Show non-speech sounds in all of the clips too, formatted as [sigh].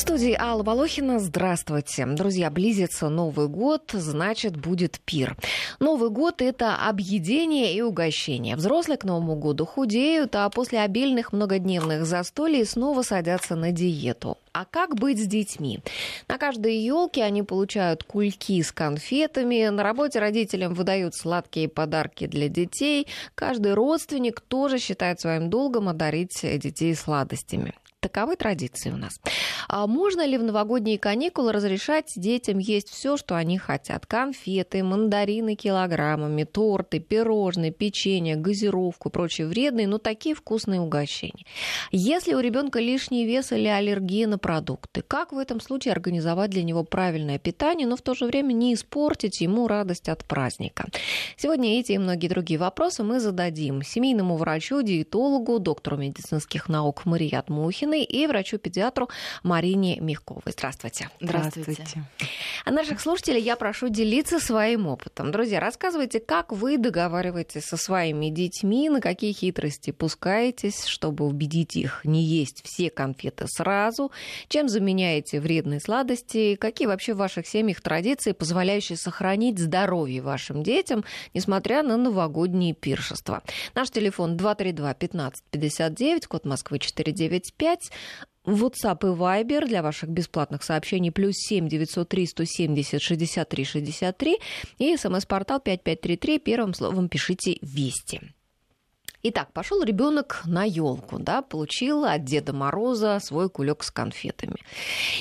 В студии Алла Волохина. Здравствуйте. Друзья, близится Новый год, значит, будет пир. Новый год – это объедение и угощение. Взрослые к Новому году худеют, а после обильных многодневных застолий снова садятся на диету. А как быть с детьми? На каждой елке они получают кульки с конфетами, на работе родителям выдают сладкие подарки для детей. Каждый родственник тоже считает своим долгом одарить детей сладостями. Таковы традиции у нас. А можно ли в новогодние каникулы разрешать детям есть все, что они хотят? Конфеты, мандарины килограммами, торты, пирожные, печенье, газировку, прочие вредные, но такие вкусные угощения. Если у ребенка лишний вес или аллергия на продукты, как в этом случае организовать для него правильное питание, но в то же время не испортить ему радость от праздника? Сегодня эти и многие другие вопросы мы зададим семейному врачу, диетологу, доктору медицинских наук Марият Мухин Ильиной и врачу-педиатру Марине Мягковой. Здравствуйте. Здравствуйте. А наших слушателей я прошу делиться своим опытом. Друзья, рассказывайте, как вы договариваетесь со своими детьми, на какие хитрости пускаетесь, чтобы убедить их не есть все конфеты сразу, чем заменяете вредные сладости, какие вообще в ваших семьях традиции, позволяющие сохранить здоровье вашим детям, несмотря на новогодние пиршества. Наш телефон 232 15 59, код Москвы 495, 5. WhatsApp и Viber для ваших бесплатных сообщений плюс 7 903 170 63 63 и смс-портал 5533. Первым словом пишите «Вести». Итак, пошел ребенок на елку, да, получил от Деда Мороза свой кулек с конфетами.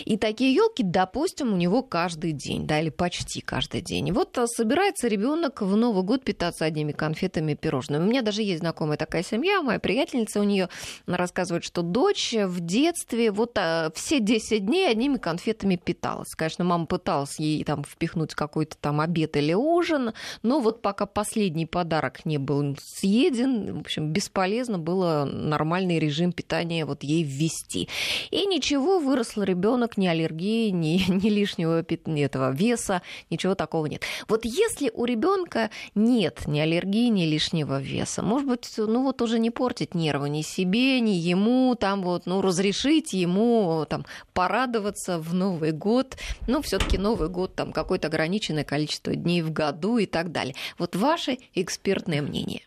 И такие елки, допустим, у него каждый день, да, или почти каждый день. И вот а, собирается ребенок в Новый год питаться одними конфетами и пирожными. У меня даже есть знакомая такая семья, моя приятельница у нее рассказывает, что дочь в детстве вот а, все 10 дней одними конфетами питалась. Конечно, мама пыталась ей там впихнуть какой-то там обед или ужин, но вот пока последний подарок не был съеден, общем, бесполезно было нормальный режим питания вот ей ввести. И ничего, выросл ребенок, ни аллергии, ни, [laughs] ни лишнего этого веса, ничего такого нет. Вот если у ребенка нет ни аллергии, ни лишнего веса, может быть, ну вот уже не портить нервы ни себе, ни ему, там вот, ну, разрешить ему там порадоваться в Новый год, ну, все таки Новый год, там какое-то ограниченное количество дней в году и так далее. Вот ваше экспертное мнение.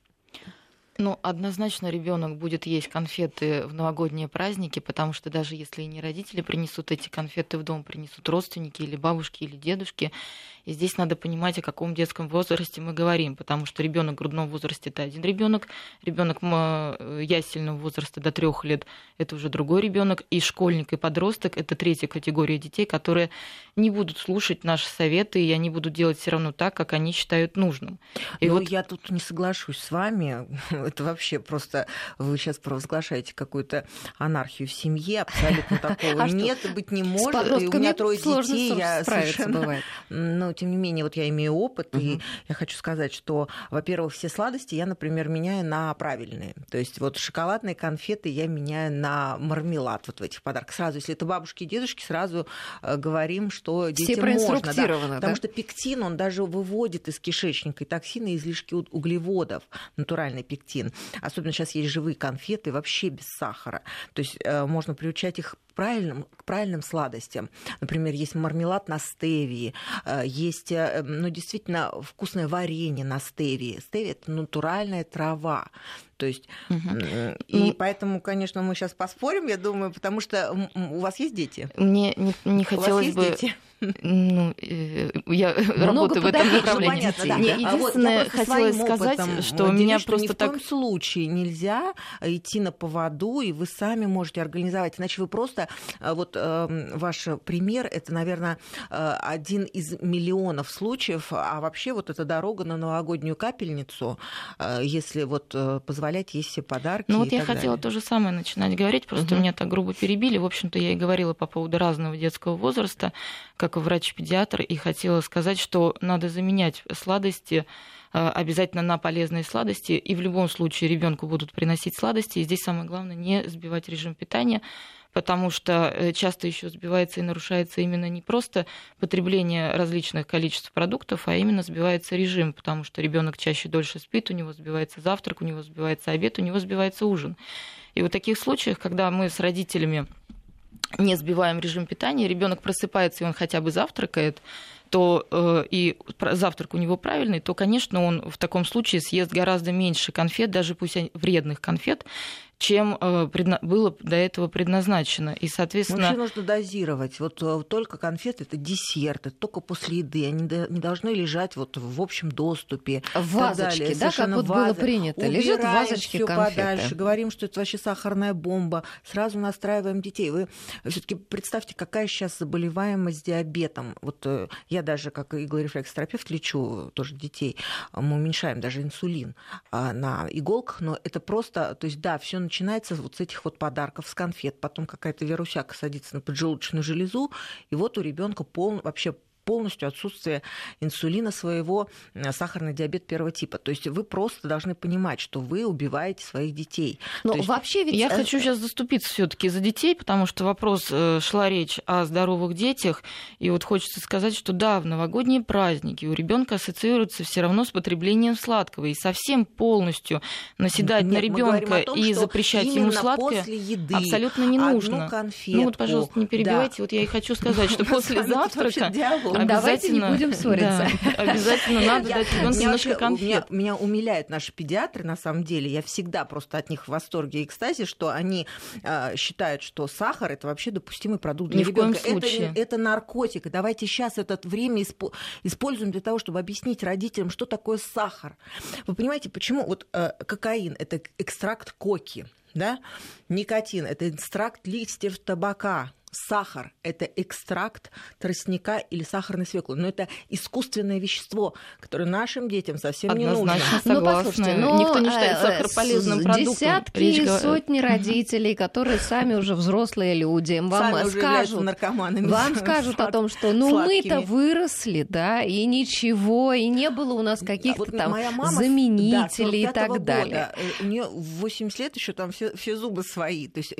Ну, однозначно ребенок будет есть конфеты в новогодние праздники, потому что даже если не родители принесут эти конфеты в дом, принесут родственники или бабушки или дедушки, и здесь надо понимать, о каком детском возрасте мы говорим, потому что ребенок в грудном возрасте это один ребенок, ребенок ясельного возраста до трех лет это уже другой ребенок, и школьник и подросток это третья категория детей, которые не будут слушать наши советы, и они будут делать все равно так, как они считают нужным. И Но вот я тут не соглашусь с вами. Это вообще просто вы сейчас провозглашаете какую-то анархию в семье, абсолютно [laughs] такого а нет, быть не может. И у меня трое детей, я совершенно... Бывает. [laughs] Ну, тем не менее, вот я имею опыт, и я хочу сказать, что, во-первых, все сладости я, например, меняю на правильные. То есть вот шоколадные конфеты я меняю на мармелад вот в этих подарках. Сразу, если это бабушки и дедушки, сразу э, говорим, что детям можно. Да, да? Потому что пектин, он даже выводит из кишечника и токсины, и излишки углеводов, натуральный пектин. Особенно сейчас есть живые конфеты вообще без сахара. То есть э, можно приучать их правильным, к правильным сладостям. Например, есть мармелад на стевии, э, есть, э, ну, действительно, вкусное варенье на стевии. Стевия – это натуральная трава. То есть, угу. и ну, поэтому, конечно, мы сейчас поспорим, я думаю, потому что у вас есть дети? Мне не, не хотелось бы... Дети? Ну, э, я Много работаю в этом направлении. Понятно, да. Мне единственное, вот хотелось сказать, опытом, что делюсь, меня что просто ни в так... коем случае нельзя идти на поводу, и вы сами можете организовать, иначе вы просто... Э, вот э, ваш пример, это, наверное, один из миллионов случаев, а вообще вот эта дорога на новогоднюю капельницу, если вот позволять есть все подарки Ну вот я хотела далее. то же самое начинать говорить, просто угу. меня так грубо перебили. В общем-то, я и говорила по поводу разного детского возраста, как как врач-педиатр и хотела сказать, что надо заменять сладости э, обязательно на полезные сладости. И в любом случае ребенку будут приносить сладости. И здесь самое главное не сбивать режим питания, потому что э, часто еще сбивается и нарушается именно не просто потребление различных количеств продуктов, а именно сбивается режим, потому что ребенок чаще дольше спит, у него сбивается завтрак, у него сбивается обед, у него сбивается ужин. И в таких случаях, когда мы с родителями не сбиваем режим питания, ребенок просыпается и он хотя бы завтракает, то э, и завтрак у него правильный, то, конечно, он в таком случае съест гораздо меньше конфет, даже пусть вредных конфет, чем э, было до этого предназначено. И, соответственно... Вообще нужно дозировать. Вот э, только конфеты – это десерт, это только после еды. Они не должны лежать вот в общем доступе. В вазочке, да, как вот было принято. Убираем Лежит в вазочке конфеты. подальше, говорим, что это вообще сахарная бомба. Сразу настраиваем детей. Вы все таки представьте, какая сейчас заболеваемость диабетом. Вот э, я даже как иглорефлексотерапевт лечу тоже детей. Мы уменьшаем даже инсулин а, на иголках, но это просто, то есть да, все начинается вот с этих вот подарков, с конфет, потом какая-то вирусяка садится на поджелудочную железу, и вот у ребенка пол, вообще полностью отсутствие инсулина своего, э, сахарный диабет первого типа. То есть вы просто должны понимать, что вы убиваете своих детей. Но есть... вообще ведь... Я э, хочу сейчас заступиться все таки за детей, потому что вопрос э, шла речь о здоровых детях, и вот хочется сказать, что да, в новогодние праздники у ребенка ассоциируется все равно с потреблением сладкого, и совсем полностью наседать Нет, на ребенка и запрещать ему сладкое еды абсолютно не нужно. Ну вот, пожалуйста, не перебивайте. Да. Вот я и хочу сказать, что [laughs] после завтрака Давайте не будем ссориться. Да, обязательно надо дать ребенку немножко конфет. Меня, меня умиляют наши педиатры, на самом деле. Я всегда просто от них в восторге и экстазе, что они э, считают, что сахар это вообще допустимый продукт для Ни ребенка. В коем случае. Это, это наркотик. И давайте сейчас это время используем для того, чтобы объяснить родителям, что такое сахар. Вы понимаете, почему вот э, кокаин это экстракт коки, да? Никотин это экстракт листьев табака сахар – это экстракт тростника или сахарной свеклы. Но это искусственное вещество, которое нашим детям совсем не нужно. Согласна. Ну, послушайте, но никто не считает э, сахар полезным продуктом. Десятки и сотни родителей, которые сами уже взрослые люди, вам сами скажут, вам скажут о том, что ну мы-то выросли, да, и ничего, и не было у нас каких-то вот там мама, заменителей да, и так далее. Э, у нее в 80 лет еще там все, все зубы свои. То есть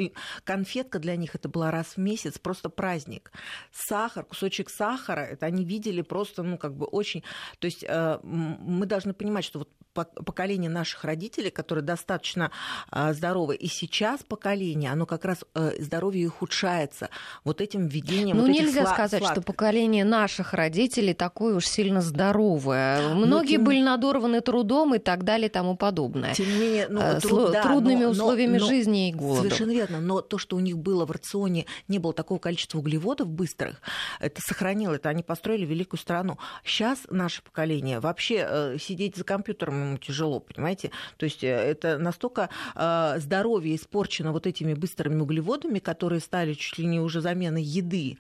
конфетка для них это была раз в месяц месяц просто праздник. Сахар, кусочек сахара, это они видели просто, ну, как бы очень... То есть э, мы должны понимать, что вот поколение наших родителей, которые достаточно а, здоровы, и сейчас поколение, оно как раз э, здоровье ухудшается вот этим введением. Ну вот нельзя сла- сказать, сладких. что поколение наших родителей такое уж сильно здоровое. Ну, Многие тем... были надорваны трудом и так далее и тому подобное. Тем не менее, ну, э, труд, да, трудными но, условиями но, жизни и голодом. Совершенно верно. Но то, что у них было в рационе, не было такого количества углеводов быстрых, это сохранило, это они построили великую страну. Сейчас наше поколение вообще э, сидеть за компьютером ему тяжело, понимаете? То есть э, это настолько э, здоровье испорчено вот этими быстрыми углеводами, которые стали чуть ли не уже заменой еды.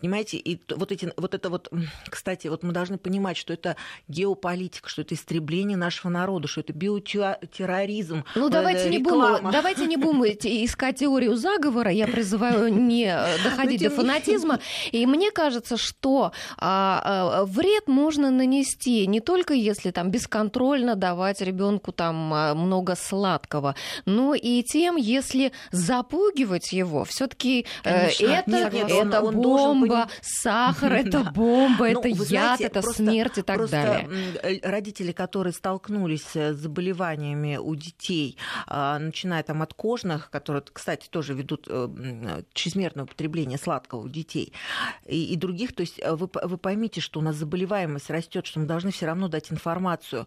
Понимаете, и вот, эти, вот это вот, кстати, вот мы должны понимать, что это геополитика, что это истребление нашего народа, что это биотерроризм. Ну, давайте не, будем, давайте не будем [laughs] искать теорию заговора. Я призываю не э, доходить до фанатизма. И мне кажется, что а, а, вред можно нанести не только если там бесконтрольно давать ребенку там а, много сладкого, но и тем, если запугивать его. Все-таки э, это, нет, нет, это он, он бомба бомба, сахар это бомба, ну, это яд, это смерть и так далее. Э, родители, которые столкнулись с заболеваниями у детей, а, начиная там от кожных, которые, кстати, тоже ведут э, чрезмерное употребление сладкого у детей, и, других, то есть э, вы, вы поймите, что у нас заболеваемость растет, что мы должны все равно дать информацию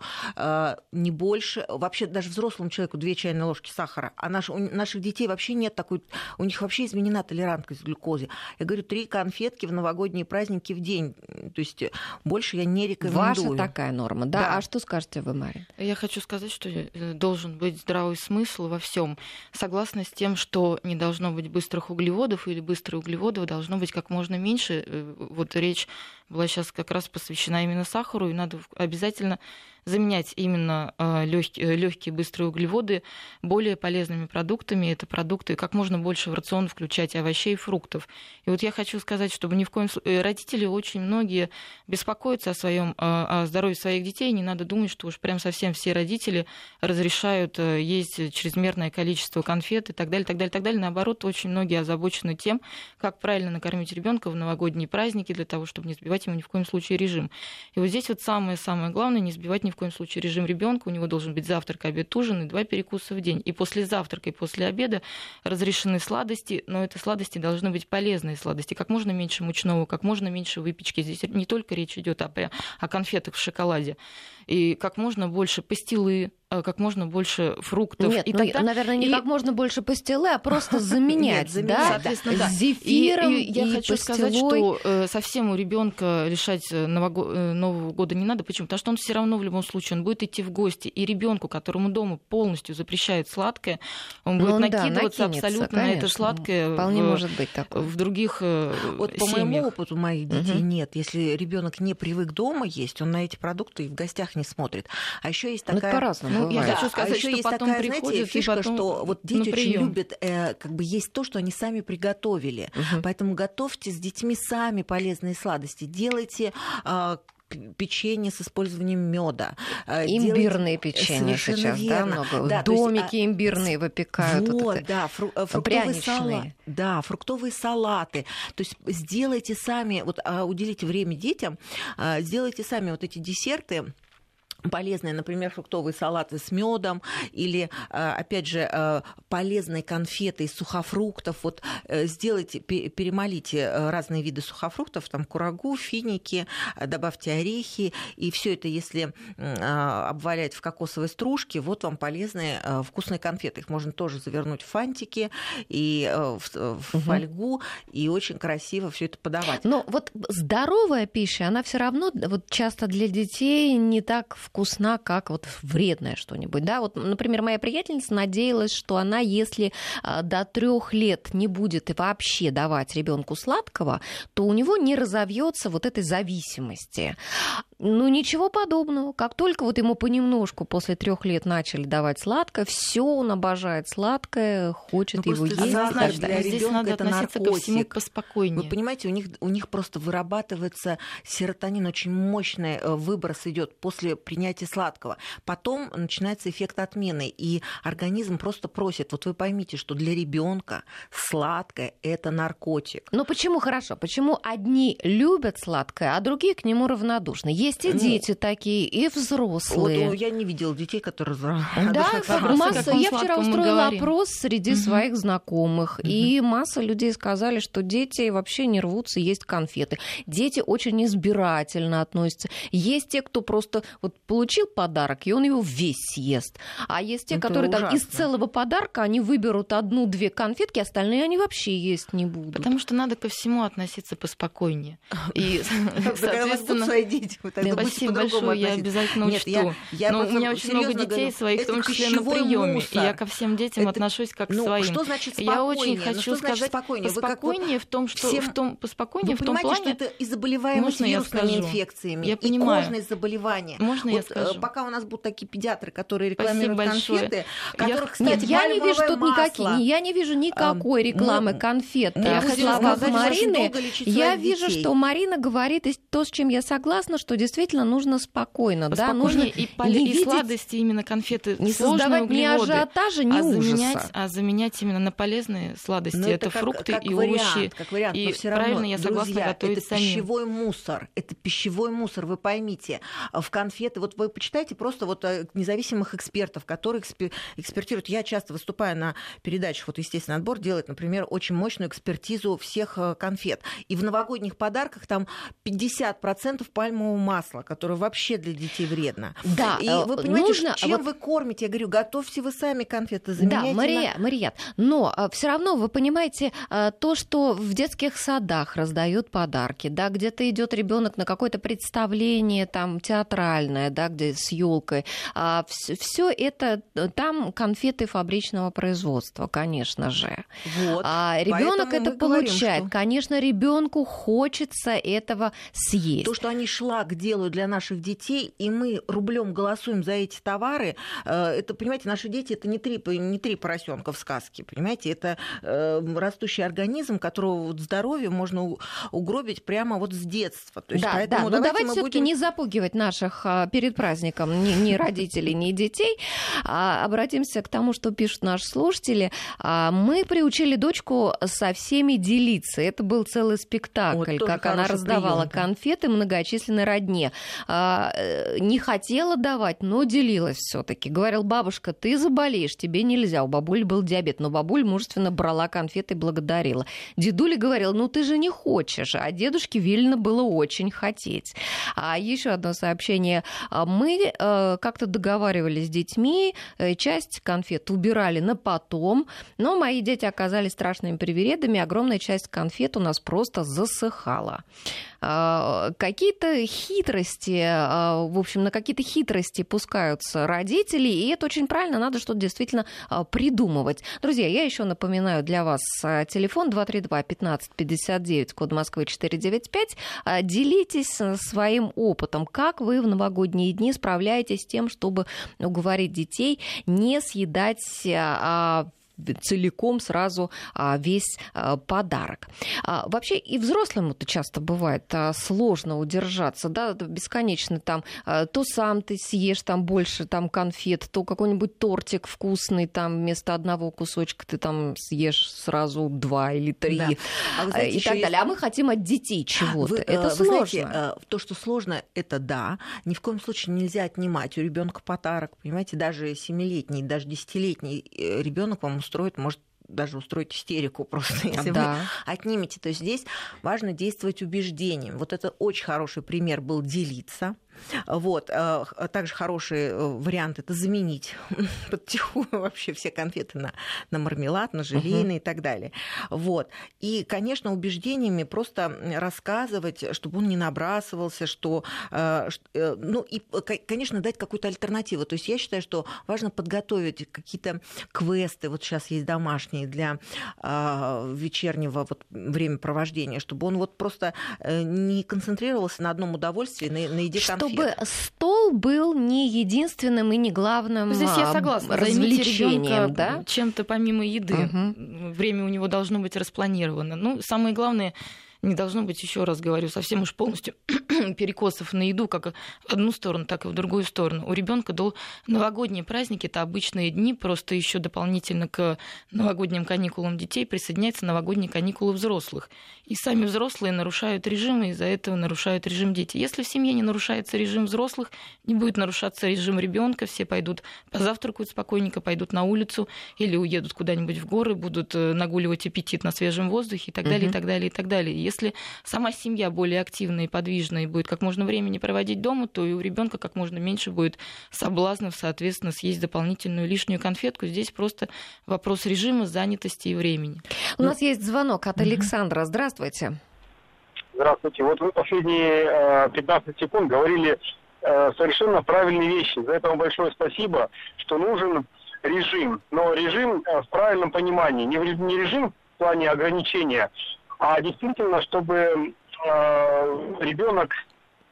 не больше, вообще даже взрослому человеку две чайные ложки сахара, а наш, у наших детей вообще нет такой, у них вообще изменена толерантность к глюкозе. Я говорю, три конфеты конфетки в новогодние праздники в день. То есть больше я не рекомендую. Ваша такая норма, да? да. А что скажете вы, Мария? Я хочу сказать, что э, должен быть здравый смысл во всем. Согласна с тем, что не должно быть быстрых углеводов или быстрых углеводов должно быть как можно меньше. Э, вот речь была сейчас как раз посвящена именно сахару, и надо обязательно заменять именно э, легкие, легкие быстрые углеводы более полезными продуктами. Это продукты, как можно больше в рацион включать овощей и фруктов. И вот я хочу сказать, чтобы ни в коем случае... Э, родители очень многие беспокоятся о, своем, э, о здоровье своих детей. Не надо думать, что уж прям совсем все родители разрешают есть чрезмерное количество конфет и так далее, так далее, так далее. Наоборот, очень многие озабочены тем, как правильно накормить ребенка в новогодние праздники для того, чтобы не сбивать ему ни в коем случае режим. И вот здесь вот самое-самое главное, не сбивать ни в в коем случае режим ребенка. У него должен быть завтрак, обед, ужин и два перекуса в день. И после завтрака и после обеда разрешены сладости, но это сладости должны быть полезные сладости. Как можно меньше мучного, как можно меньше выпечки. Здесь не только речь идет о, о конфетах в шоколаде. И как можно больше пастилы, Э, как можно больше фруктов. Нет, и ну, тогда... наверное, не и... как можно больше пастилы, а просто заменять, Нет, да? Соответственно, да. С зефиром и, и, и я хочу пастилой. сказать, что э, совсем у ребенка решать э, Нового, э, Нового года не надо. Почему? Потому что он все равно в любом случае он будет идти в гости, и ребенку, которому дома полностью запрещают сладкое, он будет ну накидываться да, абсолютно конечно. на это сладкое. Вполне в, может быть такое. В других э, Вот семьях. по моему опыту моих детей угу. нет. Если ребенок не привык дома есть, он на эти продукты и в гостях не смотрит. А еще есть такая... Ну, по-разному. Ну, я хочу сказать, еще есть потом такая, знаете, фишка, что вот дети очень любят э, как бы есть то, что они сами приготовили. Угу. Поэтому готовьте с детьми сами полезные сладости. Делайте э, печенье с использованием меда. Э, имбирные печенье сейчас, верно. да, много. Да, Домики есть, имбирные выпекают. Вот, вот да, фру, э, фруктовые салаты. Да, фруктовые салаты. То есть сделайте сами, вот а, уделите время детям, а, сделайте сами вот эти десерты полезные, например, фруктовые салаты с медом или, э, опять же, э, полезные конфеты из сухофруктов. Вот э, сделайте, перемолите разные виды сухофруктов, там курагу, финики, добавьте орехи, и все это, если обвалять в кокосовой стружке, вот вам полезные вкусные конфеты. Их можно тоже завернуть в фантики и в, в фольгу, и очень красиво все это подавать. Но вот здоровая пища, она все равно вот часто для детей не так вкусная вкусна, как вот вредное что-нибудь. Да, вот, например, моя приятельница надеялась, что она, если а, до трех лет не будет вообще давать ребенку сладкого, то у него не разовьется вот этой зависимости. Ну, ничего подобного. Как только вот ему понемножку после трех лет начали давать сладкое, все он обожает сладкое, хочет ну, его есть. Значит, для Здесь надо это относиться наркотик. ко всему поспокойнее. Вы понимаете, у них, у них просто вырабатывается серотонин, очень мощный э, выброс идет после принятия сладкого. Потом начинается эффект отмены, и организм просто просит, вот вы поймите, что для ребенка сладкое – это наркотик. Ну почему хорошо? Почему одни любят сладкое, а другие к нему равнодушны? Есть и ну, дети такие, и взрослые. Вот, я не видела детей, которые... Да, масса. Я вчера устроила опрос среди угу. своих знакомых, угу. и масса людей сказали, что дети вообще не рвутся есть конфеты. Дети очень избирательно относятся. Есть те, кто просто вот получил подарок, и он его весь съест. А есть те, Это которые ужасно. там из целого подарка они выберут одну-две конфетки, остальные они вообще есть не будут. Потому что надо ко всему относиться поспокойнее. [laughs] И, соответственно... тогда Спасибо большое, я обязательно учту. Нет, я, я Но у меня очень много детей говорю, своих, в том числе на приеме, и я ко всем детям это, отношусь как ну, к своим. Что значит спокойнее? Я очень хочу ну, сказать спокойнее? поспокойнее в том, что всем... в том, поспокойнее Вы в том плане, что это и заболеваемость Можно вирусными инфекциями, я и понимаю. кожные заболевания. Можно вот, я скажу? Пока у нас будут такие педиатры, которые рекламируют Спасибо конфеты, большое. которых, кстати, Нет, я не вижу тут никакие, я не вижу никакой рекламы а, конфет. Я хочу сказать Марины, я вижу, что Марина говорит то, с чем я согласна, что действительно нужно спокойно, да, нужно и, не и видеть, сладости именно конфеты не создавать ни ажиотажа, ни а ужаса. заменять, а заменять именно на полезные сладости. Но это, это фрукты как, как и вариант, овощи. Как вариант, и но все равно, правильно я согласна друзья, готовить это самим. пищевой мусор. Это пищевой мусор, вы поймите. В конфеты, вот вы почитайте просто вот э, независимых экспертов, которые экспертируют. Я часто выступаю на передачах, вот естественно, отбор делает, например, очень мощную экспертизу всех э, конфет. И в новогодних подарках там 50% пальмового масла, которое вообще для детей вредно. Да, и вы понимаете, нужно, чем вот... вы кормите? Я говорю, готовьте вы сами конфеты, заменяйте. Да, Мария, на... Марият, но э, все равно вы понимаете то, что в детских садах раздают подарки, да, где-то идет ребенок на какое-то представление там театральное, да, где с елкой. А, все это там конфеты фабричного производства, конечно же. Вот. А ребенок это получает. Говорим, что... Конечно, ребенку хочется этого съесть. То, что они шлак делают для наших детей, и мы рублем голосуем за эти товары, э, это, понимаете, наши дети это не три, не три поросенка в сказке, понимаете, это э, растущий организм, которого вот здоровье можно угробить прямо вот с детства. То есть, да, поэтому да. Но давайте, давайте все-таки будем... не запугивать наших а, перед праздником ни, ни родителей, ни детей. А, обратимся к тому, что пишут наши слушатели. А, мы приучили дочку со всеми делиться. Это был целый спектакль, вот, как она раздавала прием, конфеты многочисленной родне. дне. А, э, не хотела давать, но делилась все таки Говорил, бабушка, ты заболеешь, тебе нельзя. У бабули был диабет, но бабуль мужественно брала конфеты и благодарила. Дедуля говорил, ну ты же не хочешь, а дедушке велено было очень хотеть. А еще одно сообщение. А, мы э, как-то договаривались с детьми, э, часть конфет убирали на потом, но мои дети оказались страшными привередами, огромная часть конфет у нас просто засыхала. А, какие-то хитрости, а, в общем, на какие-то хитрости пускаются родители, и это очень правильно, надо что-то действительно а, придумывать. Друзья, я еще напоминаю для вас телефон 232-1559, код Москвы 495. Делитесь своим опытом, как вы в новогодние дни справляетесь с тем, чтобы уговорить детей не съедать целиком сразу а, весь а, подарок. А, вообще и взрослому-то часто бывает сложно удержаться, да, бесконечно там то сам ты съешь там больше там конфет, то какой-нибудь тортик вкусный там вместо одного кусочка ты там съешь сразу два или три да. а знаете, и так далее. Есть... А мы хотим от детей чего-то. Вы, это вы сложно. Знаете, то, что сложно, это да. Ни в коем случае нельзя отнимать у ребенка подарок. Понимаете, даже семилетний, даже десятилетний э, ребенок вам устроит, может даже устроить истерику [laughs] просто, если да. вы отнимете. То есть здесь важно действовать убеждением. Вот это очень хороший пример был делиться. Вот. Э, также хороший э, вариант это заменить [laughs] подтихую вообще все конфеты на, на мармелад, на желейный uh-huh. и так далее. Вот. И, конечно, убеждениями просто рассказывать, чтобы он не набрасывался, что... Э, ну и, конечно, дать какую-то альтернативу. То есть я считаю, что важно подготовить какие-то квесты. Вот сейчас есть домашние для вечернего вот времяпровождения, чтобы он вот просто не концентрировался на одном удовольствии, на, на еде конфет чтобы стол был не единственным и не главным Здесь я согласна. развлечением, да? чем-то помимо еды. Угу. Время у него должно быть распланировано. Ну, самое главное не должно быть, еще раз говорю, совсем уж полностью [clears throat] перекосов на еду, как в одну сторону, так и в другую сторону. У ребенка до новогодние праздники это обычные дни, просто еще дополнительно к новогодним каникулам детей присоединяются новогодние каникулы взрослых. И сами взрослые нарушают режим, и из-за этого нарушают режим дети. Если в семье не нарушается режим взрослых, не будет нарушаться режим ребенка, все пойдут позавтракают спокойненько, пойдут на улицу или уедут куда-нибудь в горы, будут э, нагуливать аппетит на свежем воздухе и так далее, и так далее, и так далее. Если сама семья более активная и подвижная и будет как можно времени проводить дома, то и у ребенка как можно меньше будет соблазнов, соответственно, съесть дополнительную лишнюю конфетку. Здесь просто вопрос режима, занятости и времени. У нас есть звонок от Александра. Здравствуйте. Здравствуйте. Вот вы последние 15 э, секунд говорили э, совершенно правильные вещи. За это вам большое спасибо, что нужен режим. Но режим э, в правильном понимании. Не режим в плане ограничения, а действительно, чтобы э, ребенок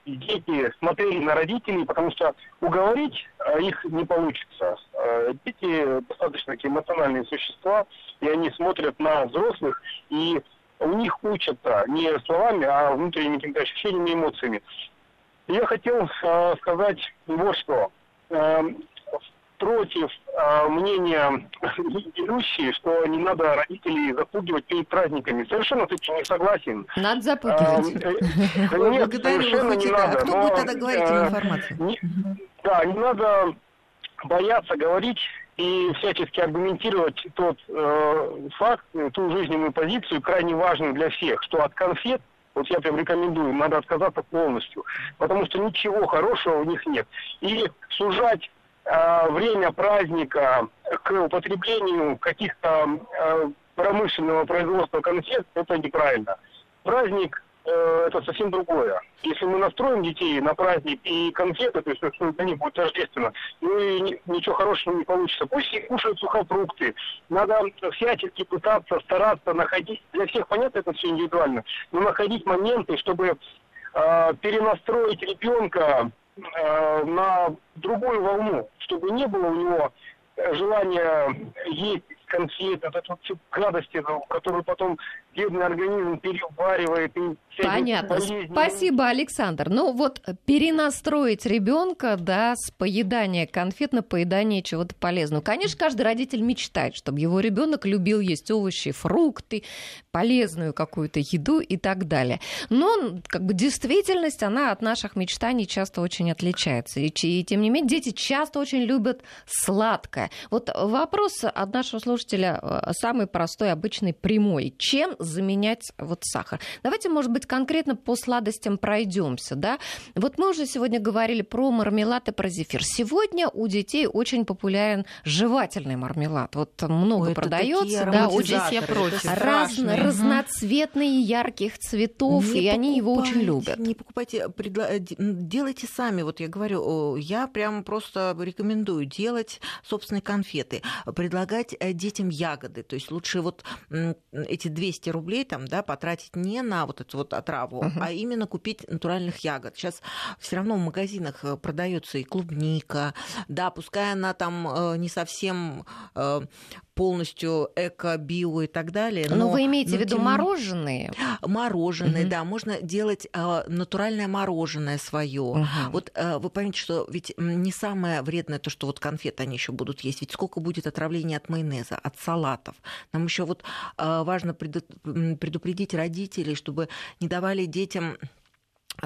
дети смотрели на родителей, потому что уговорить э, их не получится. Э, дети достаточно такие эмоциональные существа, и они смотрят на взрослых, и у них учатся не словами, а внутренними какими-то ощущениями и эмоциями. Я хотел э, сказать вот что. Э, против э, мнения [laughs] ведущие, что не надо родителей запугивать перед праздниками. Совершенно этим не согласен. Надо запугивать. Э, э, [laughs] нет, совершенно не надо. Кто будет тогда говорить эту информацию? Да, не надо бояться говорить и всячески аргументировать тот э, факт, ту жизненную позицию, крайне важную для всех, что от конфет вот я прям рекомендую, надо отказаться полностью, потому что ничего хорошего у них нет. И сужать Э, время праздника к употреблению каких-то э, промышленного производства конфет, это неправильно. Праздник э, это совсем другое. Если мы настроим детей на праздник и конфеты, то есть что для них будет тождественно, ну и ничего хорошего не получится. Пусть и кушают сухофрукты. Надо всячески пытаться, стараться находить, для всех понятно, это все индивидуально, но находить моменты, чтобы э, перенастроить ребенка э, на другую волну, чтобы не было у него э, желания есть конфеты, вот эту гадости, которую потом бедный организм переваривает и Понятно. Спасибо, Александр. Ну вот перенастроить ребенка, да, с поедания конфет на поедание чего-то полезного. Конечно, каждый родитель мечтает, чтобы его ребенок любил есть овощи, фрукты, полезную какую-то еду и так далее. Но как бы действительность, она от наших мечтаний часто очень отличается. И, и тем не менее, дети часто очень любят сладкое. Вот вопрос от нашего слушателя э, самый простой, обычный, прямой. Чем заменять вот сахар? Давайте, может быть, конкретно по сладостям пройдемся, да? Вот мы уже сегодня говорили про мармелад и про зефир. Сегодня у детей очень популярен жевательный мармелад. Вот много Ой, продается, да, очень я против. Раз, разноцветные, ярких цветов, не и они его очень любят. Не покупайте, предла... Э, делайте сами. Вот я говорю, я прям просто рекомендую делать собственные конфеты, предлагать э, детям ягоды. То есть лучше вот эти 200 рублей там, да, потратить не на вот эту вот отраву, uh-huh. а именно купить натуральных ягод. Сейчас все равно в магазинах э, продается и клубника, да, пускай она там э, не совсем э, полностью эко, био и так далее. Но, но вы имеете но, в виду тем... мороженые? Мороженые, угу. да. Можно делать э, натуральное мороженое свое. Угу. Вот э, вы поймите, что ведь не самое вредное то, что вот конфеты они еще будут есть. Ведь сколько будет отравления от майонеза, от салатов. Нам еще вот э, важно предупредить родителей, чтобы не давали детям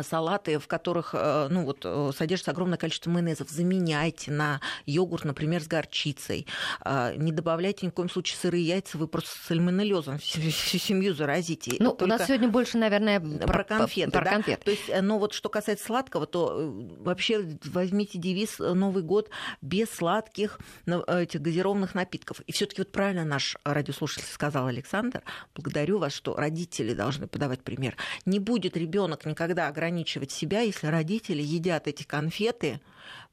салаты, в которых э, ну, вот, э, содержится огромное количество майонезов, заменяйте на йогурт, например, с горчицей. А, не добавляйте ни в коем случае сырые яйца, вы просто сальмонеллезом [laughs] всю, всю семью заразите. Ну, Только у нас сегодня больше, наверное, про конфеты. Про да? конфеты. То есть, э, но вот что касается сладкого, то вообще возьмите девиз «Новый год без сладких этих газированных напитков». И все таки вот правильно наш радиослушатель сказал Александр, благодарю вас, что родители должны подавать пример. Не будет ребенок никогда ограничивать себя, если родители едят эти конфеты,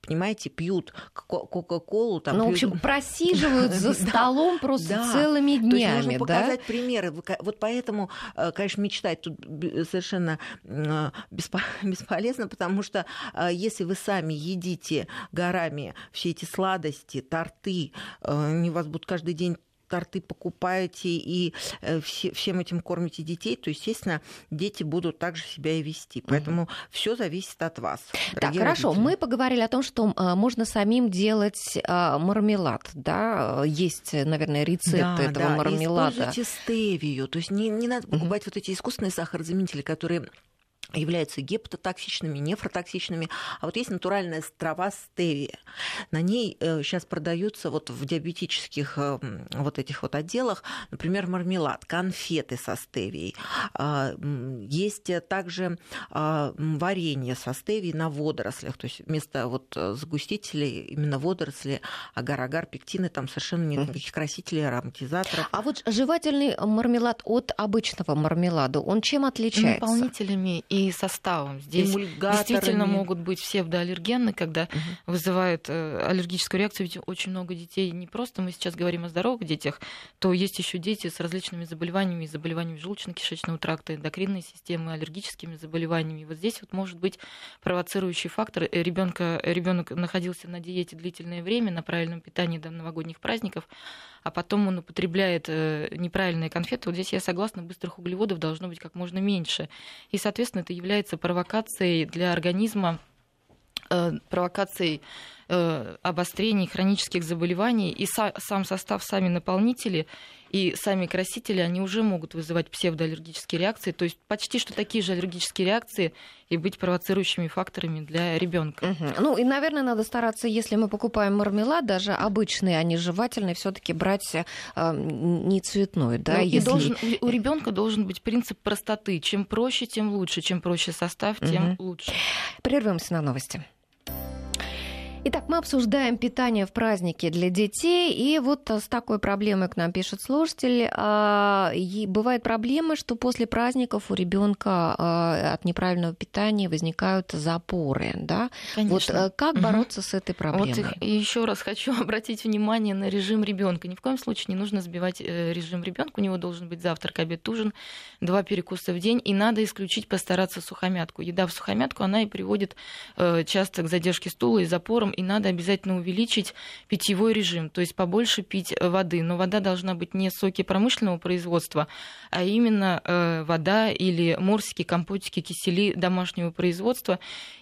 понимаете, пьют Кока-Колу. Там, ну, пьют... в общем, [laughs] просиживают за столом просто целыми днями. То есть нужно показать примеры. Вот поэтому, э, конечно, мечтать тут совершенно э, [laughs] бесполезно, потому что э, если вы сами едите горами все эти сладости, торты, они вас будут каждый день торты покупаете и э, все, всем этим кормите детей, то, естественно, дети будут также себя и вести. Поэтому угу. все зависит от вас. Так, хорошо. Родители. Мы поговорили о том, что а, можно самим делать а, мармелад. Да? Есть, наверное, рецепт да, этого да. мармелада. Используйте стевию. То есть не, не надо покупать угу. вот эти искусственные сахарозаменители, которые являются гепатотоксичными, нефротоксичными. А вот есть натуральная трава стевия. На ней сейчас э, продаются вот в диабетических э, вот этих вот отделах, например, мармелад, конфеты со стевией. А, есть также а, варенье со стевией на водорослях. То есть вместо вот загустителей именно водоросли, агар-агар, пектины, там совершенно нет никаких красителей, ароматизаторов. А вот жевательный мармелад от обычного мармелада, он чем отличается? Наполнителями и составом. Здесь действительно могут быть псевдоаллергены, когда угу. вызывают э, аллергическую реакцию. Ведь очень много детей, не просто мы сейчас говорим о здоровых детях, то есть еще дети с различными заболеваниями, заболеваниями желудочно-кишечного тракта, эндокринной системы, аллергическими заболеваниями. Вот здесь вот может быть провоцирующий фактор. Э, Ребенка, ребенок находился на диете длительное время, на правильном питании до новогодних праздников, а потом он употребляет э, неправильные конфеты. Вот здесь я согласна, быстрых углеводов должно быть как можно меньше. И, соответственно, это является провокацией для организма, э, провокацией обострений хронических заболеваний. И сам состав, сами наполнители и сами красители, они уже могут вызывать псевдоаллергические реакции, то есть почти что такие же аллергические реакции и быть провоцирующими факторами для ребенка. Угу. Ну и, наверное, надо стараться, если мы покупаем мармелад, даже обычный, а не жевательный, все-таки брать э, не цветной, да? Ну, если... должен, у ребенка должен быть принцип простоты: чем проще, тем лучше, чем проще состав, тем угу. лучше. Прервемся на новости. Итак, мы обсуждаем питание в празднике для детей. И вот с такой проблемой к нам пишет слушатель. А, бывает проблема, что после праздников у ребенка а, от неправильного питания возникают запоры. Да? Конечно. Вот э, как бороться угу. с этой проблемой? Вот еще раз хочу [laughs] обратить внимание на режим ребенка. Ни в коем случае не нужно сбивать э, режим ребенка. У него должен быть завтрак, обед, ужин, два перекуса в день. И надо исключить, постараться сухомятку. Еда в сухомятку, она и приводит э, часто к задержке стула и запорам и надо обязательно увеличить питьевой режим, то есть побольше пить воды. Но вода должна быть не соки промышленного производства, а именно э, вода или морсики, компотики, кисели домашнего производства.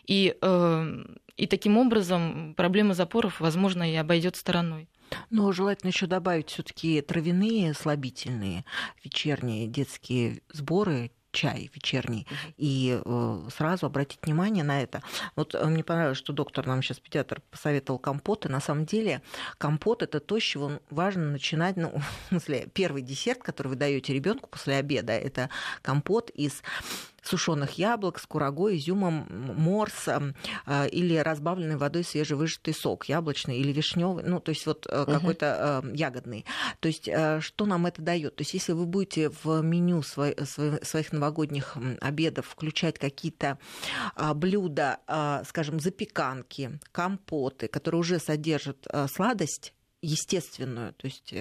И, э, и таким образом проблема запоров, возможно, и обойдет стороной. Но желательно еще добавить все-таки травяные слабительные вечерние детские сборы, чай вечерний, и э, сразу обратить внимание на это. Вот э, мне понравилось, что доктор нам сейчас педиатр посоветовал компоты. На самом деле компот это то, с чего важно начинать. Ну, [laughs] в смысле, первый десерт, который вы даете ребенку после обеда, это компот из сушеных яблок с курагой, изюмом, морс э, или разбавленной водой свежевыжатый сок, яблочный или вишневый, ну, то есть вот угу. какой-то э, ягодный. То есть что нам это дает? То есть если вы будете в меню своих новогодних обедов включать какие-то а, блюда, а, скажем, запеканки, компоты, которые уже содержат сладость, естественную, то есть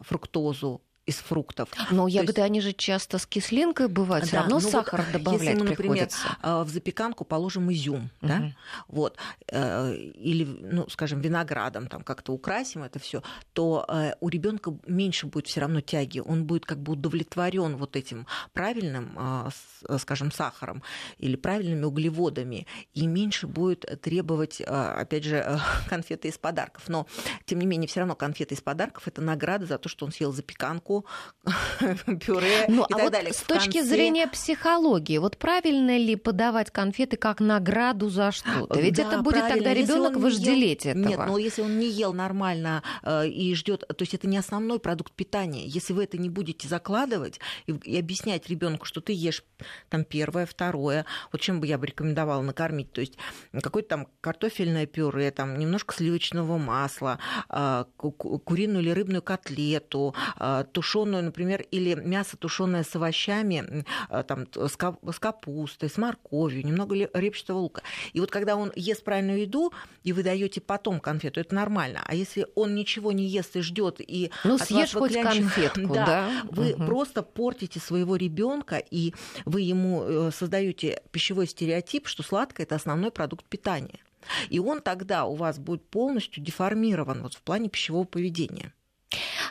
фруктозу, из фруктов. Но ягоды, есть... они же часто с кислинкой бывают, все равно ну сахар вот, добавлять если мы, например, приходится. в запеканку положим изюм, угу. да, вот, э, или, ну, скажем, виноградом там как-то украсим это все, то э, у ребенка меньше будет все равно тяги, он будет как бы удовлетворен вот этим правильным, э, скажем, сахаром или правильными углеводами, и меньше будет требовать, опять же, конфеты из подарков. Но, тем не менее, все равно конфеты из подарков это награда за то, что он съел запеканку, [laughs] пюре ну, и а так вот далее. С точки конце... зрения психологии, вот правильно ли подавать конфеты как награду за что-то? Ведь да, это будет правильно. тогда ребенок вожделеть ел... этого. Нет, но если он не ел нормально э, и ждет, то есть это не основной продукт питания. Если вы это не будете закладывать и, и объяснять ребенку, что ты ешь там первое, второе, вот чем бы я бы рекомендовала накормить, то есть какое-то там картофельное пюре, там немножко сливочного масла, э, куриную или рыбную котлету, э, тушеную, например, или мясо тушеное с овощами, э, там, с капустой, с морковью, немного репчатого лука. И вот когда он ест правильную еду, и вы даете потом конфету, это нормально. А если он ничего не ест и ждет и ну съешь хоть [laughs] конфетку, да, да? вы угу. просто портите своего ребенка и вы ему э, создаете пищевой стереотип, что сладкое это основной продукт питания. И он тогда у вас будет полностью деформирован вот в плане пищевого поведения.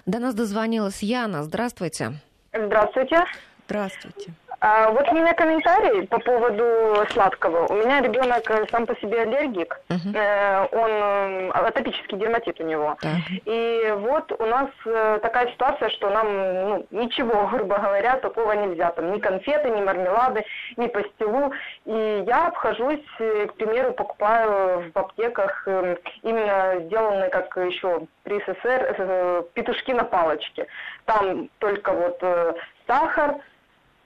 До нас дозвонилась Яна. Здравствуйте. Здравствуйте. Здравствуйте. А, вот у меня комментарий по поводу сладкого. У меня ребенок э, сам по себе аллергик, uh-huh. э, он э, атопический дерматит у него. Uh-huh. И вот у нас э, такая ситуация, что нам ну, ничего, [laughs] грубо говоря, такого нельзя. Там ни конфеты, ни мармелады, ни пастилу. И я обхожусь, к примеру, покупаю в аптеках именно сделанные, как еще при СССР, петушки на палочке. Там только вот сахар,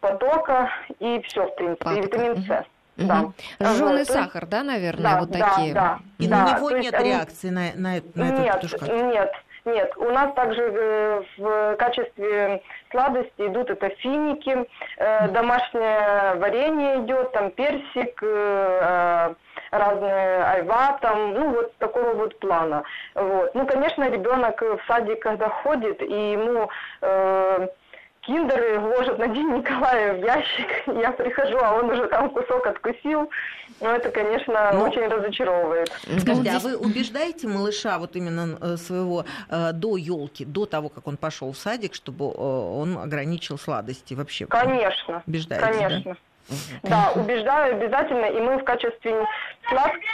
потока и все, в принципе, Патока. и витамин С. Угу. Да. Жженый вот, сахар, да, наверное, да, вот да, такие. Да, и да. на него то нет реакции на, на, на нет, эту петушка? Нет, нет. У нас также э, в качестве сладости идут это финики, э, домашнее варенье идет, там персик, э, разные айва, там, ну, вот такого вот плана. Вот. Ну, конечно, ребенок в садик, когда ходит, и ему э, киндеры ложат на День Николая в ящик. [laughs] Я прихожу, а он уже там кусок откусил. Но это, конечно, ну, очень разочаровывает. Скажите, а вы убеждаете малыша вот именно э, своего э, до елки, до того, как он пошел в садик, чтобы э, он ограничил сладости вообще? Конечно. Убеждаете, конечно. Да? Да, убеждаю обязательно, и мы в качестве сладких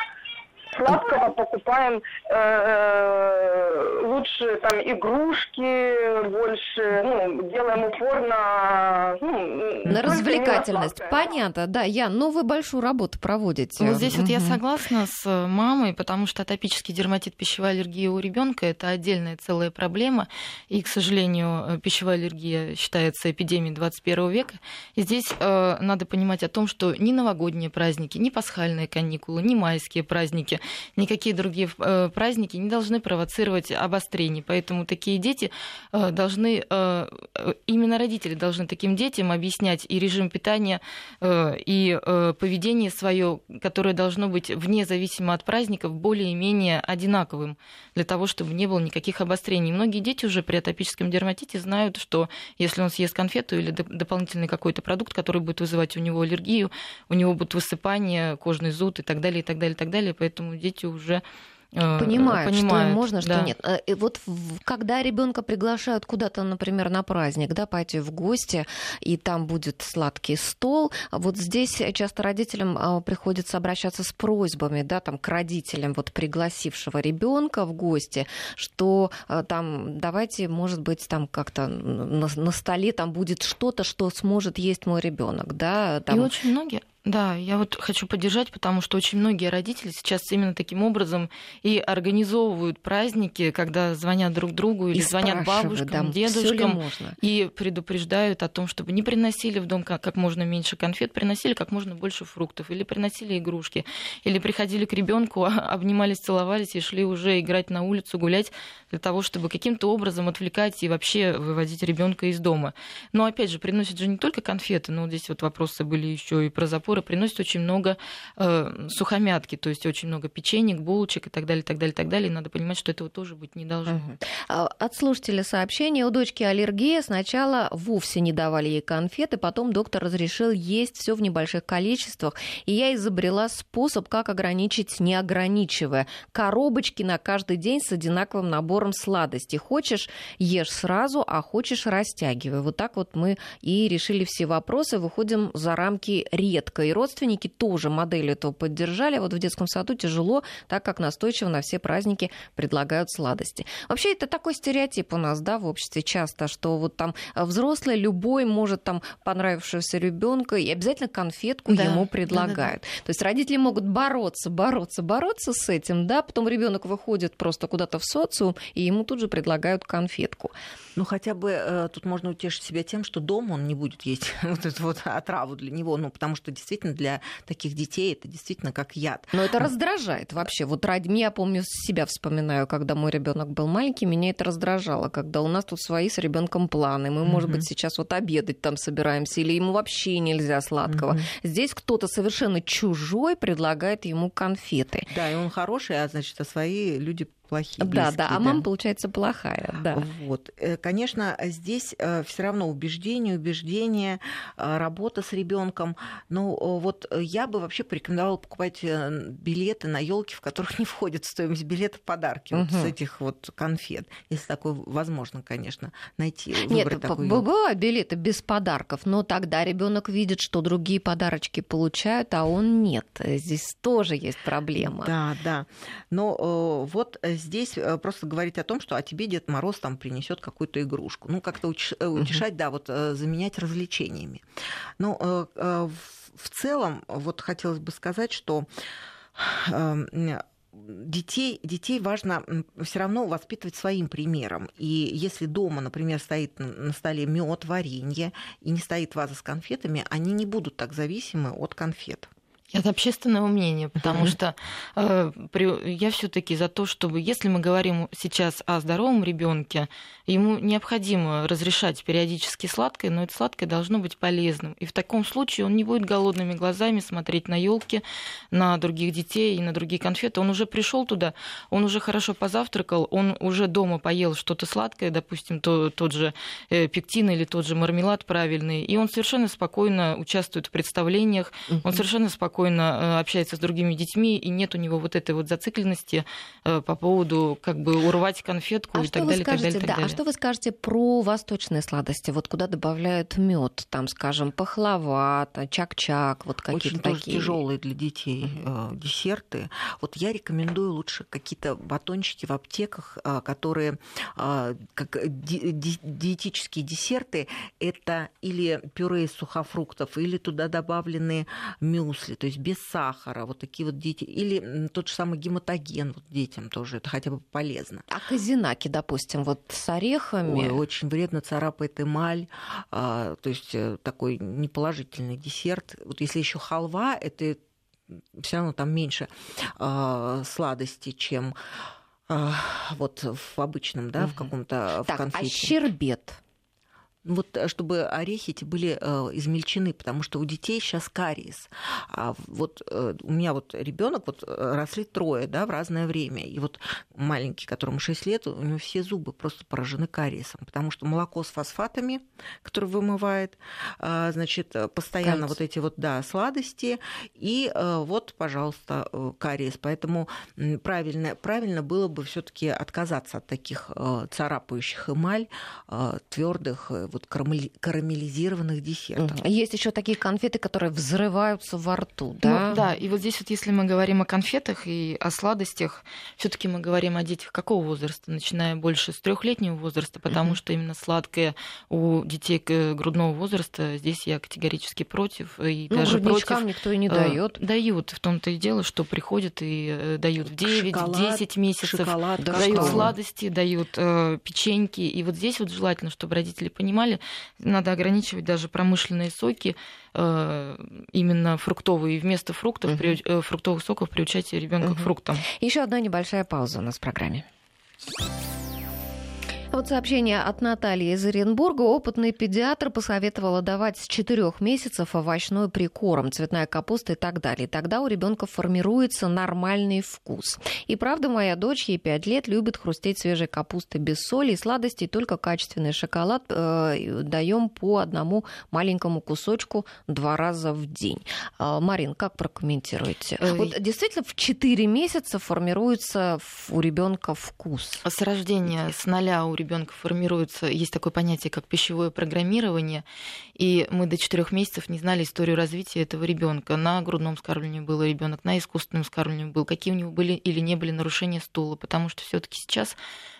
сладкого покупаем э, э, лучше там игрушки, больше, ну, делаем упор на... Ну, на развлекательность. Понятно, да. Я, ну вы большую работу проводите. Вот здесь угу. вот я согласна с мамой, потому что атопический дерматит пищевая аллергия у ребенка это отдельная целая проблема. И, к сожалению, пищевая аллергия считается эпидемией 21 века. И здесь э, надо понимать о том, что ни новогодние праздники, ни пасхальные каникулы, ни майские праздники никакие другие э, праздники не должны провоцировать обострение. Поэтому такие дети э, должны, э, именно родители должны таким детям объяснять и режим питания, и поведение свое, которое должно быть вне зависимо от праздников, более-менее одинаковым, для того, чтобы не было никаких обострений. Многие дети уже при атопическом дерматите знают, что если он съест конфету или дополнительный какой-то продукт, который будет вызывать у него аллергию, у него будут высыпания, кожный зуд и так далее, и так далее, и так далее. Поэтому дети уже Э, понимают, понимают что можно, что да. нет. Э, и вот когда ребенка приглашают куда-то, например, на праздник, да, пойти в гости, и там будет сладкий стол, вот здесь часто родителям а, приходится обращаться с просьбами, да, там к родителям вот пригласившего ребенка в гости, что э, там давайте, может быть, там как-то на, на столе там будет что-то, что сможет есть мой ребенок, да. Там... И очень многие да, я вот хочу поддержать, потому что очень многие родители сейчас именно таким образом и организовывают праздники, когда звонят друг другу или и звонят бабушкам, да, дедушкам и предупреждают о том, чтобы не приносили в дом как, как можно меньше конфет, приносили как можно больше фруктов или приносили игрушки, или приходили к ребенку, [laughs] обнимались, целовались и шли уже играть на улицу, гулять для того, чтобы каким-то образом отвлекать и вообще выводить ребенка из дома. Но опять же, приносят же не только конфеты, но здесь вот вопросы были еще и про запор запоры приносит очень много э, сухомятки, то есть очень много печенек, булочек и так далее, так далее, так далее. И надо понимать, что этого тоже быть не должно. Угу. От слушателя сообщение. У дочки аллергия. Сначала вовсе не давали ей конфеты, потом доктор разрешил есть все в небольших количествах. И я изобрела способ, как ограничить, не ограничивая. Коробочки на каждый день с одинаковым набором сладостей. Хочешь, ешь сразу, а хочешь, растягивай. Вот так вот мы и решили все вопросы. Выходим за рамки редко близко. И родственники тоже модель эту поддержали. Вот в детском саду тяжело, так как настойчиво на все праздники предлагают сладости. Вообще это такой стереотип у нас, да, в обществе часто, что вот там взрослый любой может там понравившегося ребенка и обязательно конфетку да, ему предлагают. Да, да, да. То есть родители могут бороться, бороться, бороться с этим, да, потом ребенок выходит просто куда-то в социум, и ему тут же предлагают конфетку. Ну, хотя бы э, тут можно утешить себя тем, что дома он не будет есть [laughs] вот эту вот отраву для него, ну, потому что действительно для таких детей это действительно как яд. Но это раздражает вообще. Вот ради я помню себя вспоминаю, когда мой ребенок был маленький, меня это раздражало, когда у нас тут свои с ребенком планы. Мы, может быть, сейчас вот обедать там собираемся, или ему вообще нельзя сладкого. Здесь кто-то совершенно чужой предлагает ему конфеты. Да, и он хороший, а значит, а свои люди плохие. Да, да, а мама, получается, плохая. Да. Вот. Э, конечно, здесь э, все равно убеждение, убеждение, э, работа с ребенком. Ну, вот я бы вообще порекомендовала покупать билеты на елки, в которых не входит стоимость билета подарки угу. вот с этих вот конфет. Если такое возможно, конечно, найти. Нет, бывают билеты без подарков, но тогда ребенок видит, что другие подарочки получают, а он нет. Здесь тоже есть проблема. Да, да. Но вот здесь э, просто говорить о том, что о тебе Дед Мороз там принесет какую-то игрушку. Ну, как-то э, утешать, да, вот э, заменять развлечениями. Но в целом, вот хотелось бы сказать, что эм, детей, детей важно все равно воспитывать своим примером. И если дома, например, стоит на столе мед, варенье и не стоит ваза с конфетами, они не будут так зависимы от конфет. Это общественного мнения, потому что э, при, я все-таки за то, чтобы, если мы говорим сейчас о здоровом ребенке, ему необходимо разрешать периодически сладкое, но это сладкое должно быть полезным. И в таком случае он не будет голодными глазами смотреть на елки, на других детей и на другие конфеты. Он уже пришел туда, он уже хорошо позавтракал, он уже дома поел что-то сладкое, допустим, то, тот же э, пектин или тот же мармелад правильный, и он совершенно спокойно участвует в представлениях, он совершенно спокойно спокойно э, общается с другими детьми, и нет у него вот этой вот зацикленности э, по поводу как бы урвать конфетку а и так далее, скажете, так далее, так да, А что вы скажете про восточные сладости? Вот куда добавляют мед, там, скажем, пахлава, чак-чак, вот какие-то Очень такие. тяжелые для детей mm-hmm. десерты. Вот я рекомендую лучше какие-то батончики в аптеках, которые как диетические десерты. Это или пюре из сухофруктов, или туда добавлены мюсли. То есть без сахара, вот такие вот дети. Или тот же самый гематоген вот детям тоже, это хотя бы полезно. А казинаки, допустим, вот с орехами? Ой, очень вредно царапает эмаль, а, то есть э, такой неположительный десерт. Вот если еще халва, это все равно там меньше а, сладости, чем а, вот в обычном, да, в каком-то так, в конфете. А щербет? Вот э, чтобы орехи эти были э, измельчены, потому что у детей сейчас кариес. А вот э, у меня вот ребенок вот э, росли трое, да, в разное время, и вот маленький, которому 6 лет, у него все зубы просто поражены кариесом, потому что молоко с фосфатами, которое вымывает, э, значит, постоянно Кальций. вот эти вот, да, сладости, и э, вот, пожалуйста, э, кариес. Поэтому правильно, правильно было бы все-таки отказаться от таких э, царапающих эмаль, э, твердых, э, вот карамелизированных десертов. Есть еще такие конфеты, которые взрываются во рту, да? Ну, да, и вот здесь вот если мы говорим о конфетах и о сладостях, все-таки мы говорим о детях какого возраста, начиная больше с трехлетнего возраста, потому uh-huh. что именно сладкое у детей грудного возраста здесь я категорически против и ну, даже против. никто и не дает. Э, дают, в том-то и дело, что приходят и э, дают в 9, шоколад, в 10 месяцев, шоколад, дают что? сладости, дают э, печеньки, и вот здесь вот желательно, чтобы родители понимали понимали, надо ограничивать даже промышленные соки, э, именно фруктовые, вместо фруктов, при, э, фруктовых соков приучать ребенка к фруктам. Еще одна небольшая пауза у нас в программе. Вот сообщение от Натальи из Оренбурга. Опытный педиатр посоветовала давать с 4 месяцев овощной прикорм, цветная капуста и так далее. Тогда у ребенка формируется нормальный вкус. И правда, моя дочь, ей 5 лет, любит хрустеть свежей капустой без соли и сладостей, только качественный шоколад э, даем по одному маленькому кусочку два раза в день. Э, Марин, как прокомментируете? Э, вот действительно в 4 месяца формируется у ребенка вкус. С рождения, с ноля у ребенка формируется, есть такое понятие, как пищевое программирование, и мы до четырех месяцев не знали историю развития этого ребенка. На грудном скармливании был ребенок, на искусственном скармливании был, какие у него были или не были нарушения стула, потому что все-таки сейчас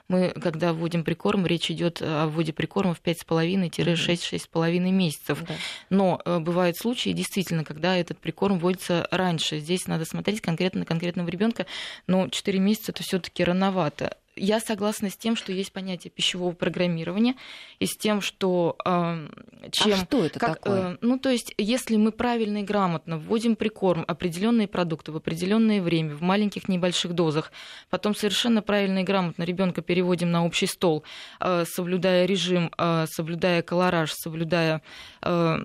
мы, когда вводим прикорм, речь идет о вводе прикорма в 5,5-6-6,5 месяцев. Да. Но э, бывают случаи, действительно, когда этот прикорм вводится раньше. Здесь надо смотреть конкретно на конкретного ребенка, но 4 месяца это все-таки рановато я согласна с тем, что есть понятие пищевого программирования и с тем, что э, чем... А что это как, такое? Э, ну, то есть, если мы правильно и грамотно вводим прикорм, определенные продукты в определенное время, в маленьких небольших дозах, потом совершенно правильно и грамотно ребенка переводим на общий стол, э, соблюдая режим, э, соблюдая колораж, соблюдая э,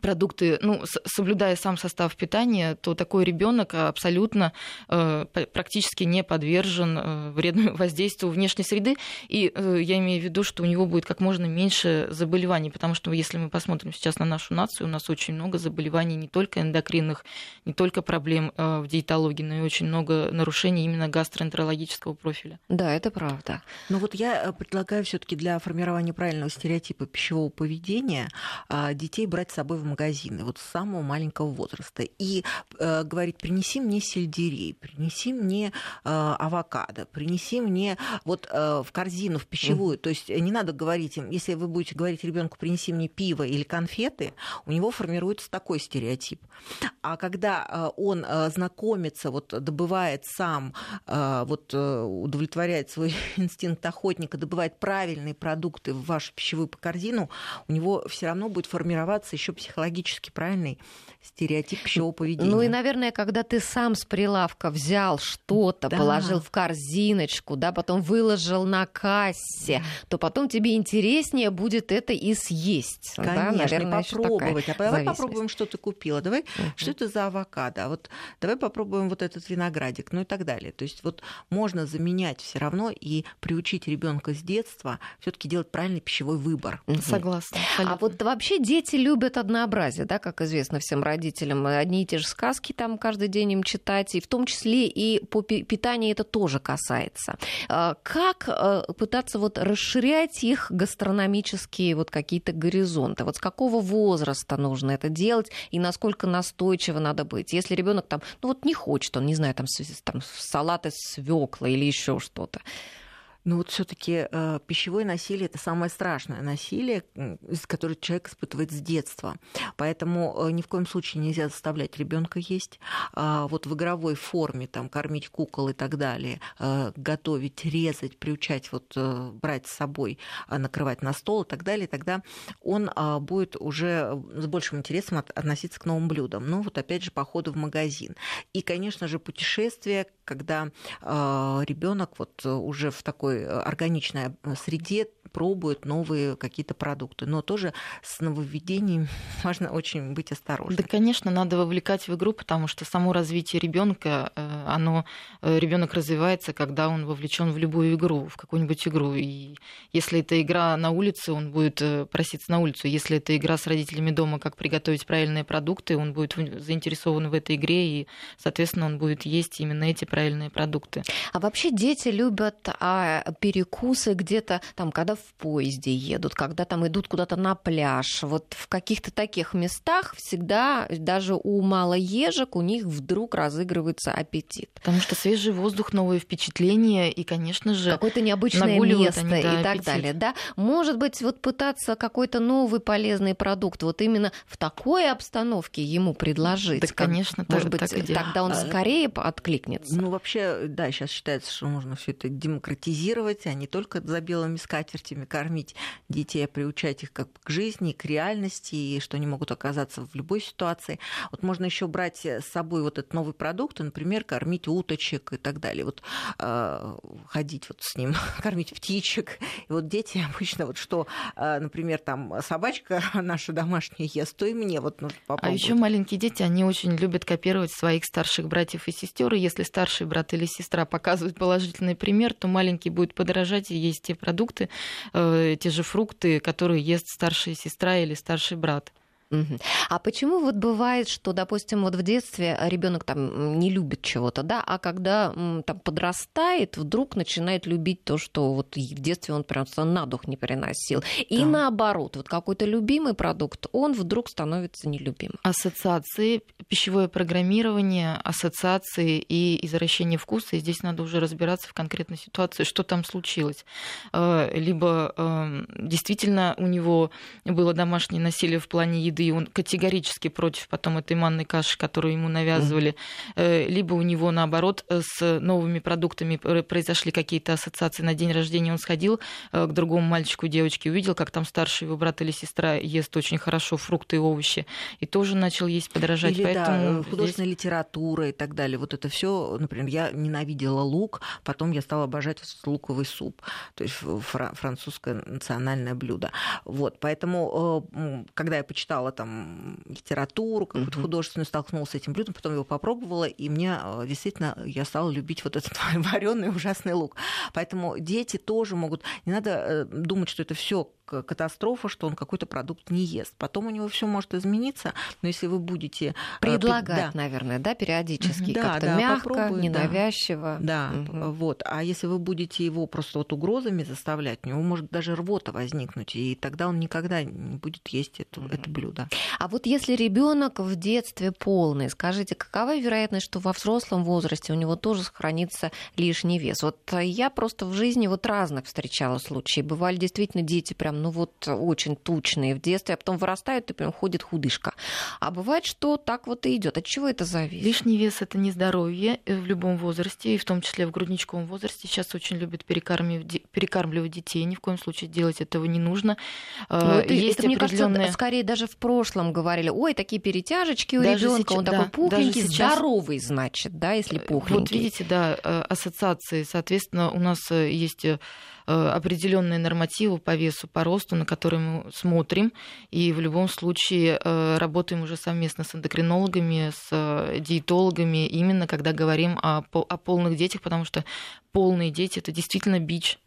продукты, ну, соблюдая сам состав питания, то такой ребенок абсолютно э, практически не подвержен э, вредному [laughs] воздействию внешней среды. И э, я имею в виду, что у него будет как можно меньше заболеваний, потому что если мы посмотрим сейчас на нашу нацию, у нас очень много заболеваний не только эндокринных, не только проблем э, в диетологии, но и очень много нарушений именно гастроэнтерологического профиля. Да, это правда. Но вот я э, предлагаю все-таки для формирования правильного стереотипа пищевого поведения э, детей брать с собой в магазины вот с самого маленького возраста и э, говорит, принеси мне сельдерей, принеси мне э, авокадо, принеси мне вот э, в корзину, в пищевую. Mm. То есть не надо говорить им, если вы будете говорить ребенку, принеси мне пиво или конфеты, у него формируется такой стереотип. А когда э, он э, знакомится, вот добывает сам, э, вот удовлетворяет свой [laughs] инстинкт охотника, добывает правильные продукты в вашу пищевую корзину, у него все равно будет формироваться еще психологически психологически правильный стереотип пищевого поведения. Ну и, наверное, когда ты сам с прилавка взял что-то, да. положил в корзиночку, да, потом выложил на кассе, то потом тебе интереснее будет это и съесть. Конечно, да, наверное, попробовать. А давай попробуем, что ты купила. Давай, uh-huh. что это за авокадо? А вот давай попробуем вот этот виноградик, ну и так далее. То есть вот можно заменять все равно и приучить ребенка с детства все-таки делать правильный пищевой выбор. Согласна. А вот вообще дети любят однообразие, да, как известно всем родителям. Одни и те же сказки там каждый день им читать, и в том числе и по питанию это тоже касается. А, как э, пытаться вот расширять их гастрономические вот какие-то горизонты? Вот с какого возраста нужно это делать и насколько настойчиво надо быть? Если ребенок там, ну вот не хочет, он не знаю, там, там салат из свекла или еще что-то. Но вот все-таки э, пищевое насилие это самое страшное насилие, которое человек испытывает с детства. Поэтому э, ни в коем случае нельзя заставлять ребенка есть. Э, вот в игровой форме там кормить кукол и так далее, э, готовить, резать, приучать, вот э, брать с собой, э, накрывать на стол и так далее, тогда он э, будет уже с большим интересом от, относиться к новым блюдам. Ну вот опять же походы в магазин. И, конечно же, путешествия, когда э, ребенок вот уже в такой такой органичной среде пробуют новые какие-то продукты. Но тоже с нововведением [laughs] важно очень быть осторожным. Да, конечно, надо вовлекать в игру, потому что само развитие ребенка, э, оно э, ребенок развивается, когда он вовлечен в любую игру, в какую-нибудь игру. И если это игра на улице, он будет э, проситься на улицу. Если это игра с родителями дома, как приготовить правильные продукты, он будет заинтересован в этой игре, и, соответственно, он будет есть именно эти правильные продукты. А вообще дети любят а, перекусы где-то там, когда в поезде едут, когда там идут куда-то на пляж. Вот в каких-то таких местах всегда, даже у малоежек, у них вдруг разыгрывается аппетит. Потому что свежий воздух, новые впечатления и, конечно же, какое-то необычное место они, да, и так аппетит. далее. Да? Может быть, вот пытаться какой-то новый полезный продукт вот именно в такой обстановке ему предложить. Да, конечно, может так, быть, так тогда он скорее откликнется. Ну, вообще, да, сейчас считается, что нужно все это демократизировать, а не только за белыми скатертями кормить детей, а приучать их как к жизни, к реальности, и что они могут оказаться в любой ситуации. Вот можно еще брать с собой вот этот новый продукт, например, кормить уточек и так далее. Вот э, ходить вот с ним, [laughs] кормить птичек. И вот дети обычно вот что, э, например, там собачка [laughs] наша домашняя ест, то и мне вот нужно попробовать. А еще маленькие дети, они очень любят копировать своих старших братьев и сестер. И если старший брат или сестра показывают положительный пример, то маленький будет подражать и есть те продукты, э, те же фрукты, которые ест старшая сестра или старший брат. А почему вот бывает, что, допустим, вот в детстве ребенок там не любит чего-то, да, а когда там подрастает, вдруг начинает любить то, что вот в детстве он прям на дух не переносил. И да. наоборот, вот какой-то любимый продукт, он вдруг становится нелюбимым. Ассоциации, пищевое программирование, ассоциации и извращение вкуса, и здесь надо уже разбираться в конкретной ситуации, что там случилось. Э, либо эм, действительно у него было домашнее насилие в плане еды, еды, он категорически против потом этой манной каши, которую ему навязывали, mm-hmm. либо у него, наоборот, э, с новыми продуктами произошли какие-то ассоциации на день рождения, он сходил э, к другому мальчику, девочке, увидел, как там старший его брат или сестра ест очень хорошо фрукты и овощи, и тоже начал есть, подражать. Или, Поэтому да, художественная здесь... литература и так далее. Вот это все, например, я ненавидела лук, потом я стала обожать луковый суп, то есть французское национальное блюдо. Вот, поэтому, когда я почитала читала там литературу, какую-то uh-huh. художественную, столкнулась с этим блюдом, потом его попробовала, и мне э, действительно, я стала любить вот этот [laughs] вареный ужасный лук. Поэтому дети тоже могут... Не надо э, думать, что это все катастрофа, что он какой-то продукт не ест. Потом у него все может измениться, но если вы будете... Э, Предлагать, да. наверное, да, периодически, да, как-то да, мягко, ненавязчиво. Да, угу. вот. А если вы будете его просто вот угрозами заставлять, у него может даже рвота возникнуть, и тогда он никогда не будет есть это, угу. это блюдо. А вот если ребенок в детстве полный, скажите, какова вероятность, что во взрослом возрасте у него тоже сохранится лишний вес? Вот я просто в жизни вот разных встречала случаи. Бывали действительно дети прям ну вот очень тучные в детстве, а потом вырастают и прям ходит худышка. А бывает, что так вот и идет. От чего это зависит? Лишний вес это не здоровье э, в любом возрасте, и в том числе в грудничковом возрасте. Сейчас очень любят перекармливать, перекармливать детей. Ни в коем случае делать этого не нужно. Э, ну, это, Есть это, мне определенные... кажется, скорее даже в прошлом говорили, ой, такие перетяжечки у ребенка, он да, такой пухленький, сейчас... здоровый, значит, да, если пухленький. Вот видите, да, э, ассоциации. Соответственно, у нас есть Э, определенные нормативы по весу, по росту, на которые мы смотрим, и в любом случае э, работаем уже совместно с эндокринологами, с э, диетологами, именно когда говорим о, о полных детях, потому что полные дети это действительно бич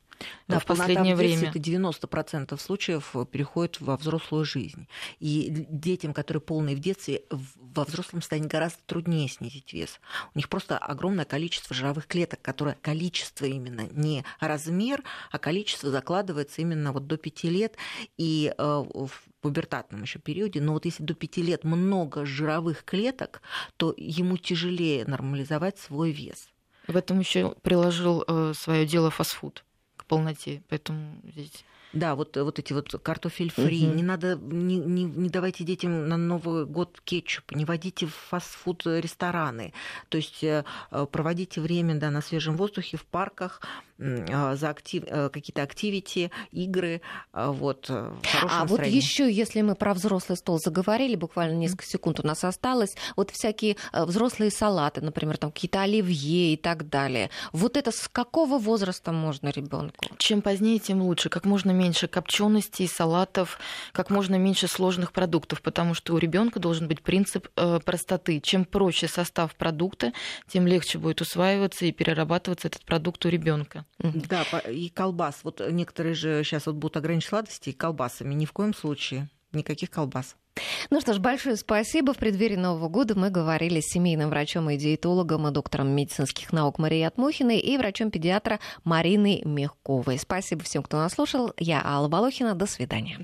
да, в последнее время. Это 90% случаев переходит во взрослую жизнь. И детям, которые полные в детстве, во взрослом станет гораздо труднее снизить вес. У них просто огромное количество жировых клеток, которое количество именно, не размер, а количество закладывается именно вот до 5 лет. И э, в пубертатном еще периоде, но вот если до 5 лет много жировых клеток, то ему тяжелее нормализовать свой вес. В этом еще приложил э, свое дело фастфуд полноте. Поэтому здесь да, вот, вот эти вот картофель фри. Угу. Не надо, не, не, не давайте детям на Новый год кетчуп, не водите в фастфуд рестораны. То есть э, проводите время да, на свежем воздухе, в парках, за актив, какие-то активити, игры, вот, А вот еще, если мы про взрослый стол заговорили, буквально несколько секунд у нас осталось, вот всякие взрослые салаты, например, там какие-то оливье и так далее. Вот это с какого возраста можно ребенку? Чем позднее, тем лучше. Как можно меньше копченостей, салатов, как можно меньше сложных продуктов, потому что у ребенка должен быть принцип э, простоты. Чем проще состав продукта, тем легче будет усваиваться и перерабатываться этот продукт у ребенка. Да, и колбас. Вот некоторые же сейчас вот будут ограничить сладости колбасами. Ни в коем случае никаких колбас. Ну что ж, большое спасибо. В преддверии Нового года мы говорили с семейным врачом и диетологом, и доктором медицинских наук Марией Отмухиной и врачом-педиатра Мариной Мягковой. Спасибо всем, кто нас слушал. Я Алла Волохина. До свидания.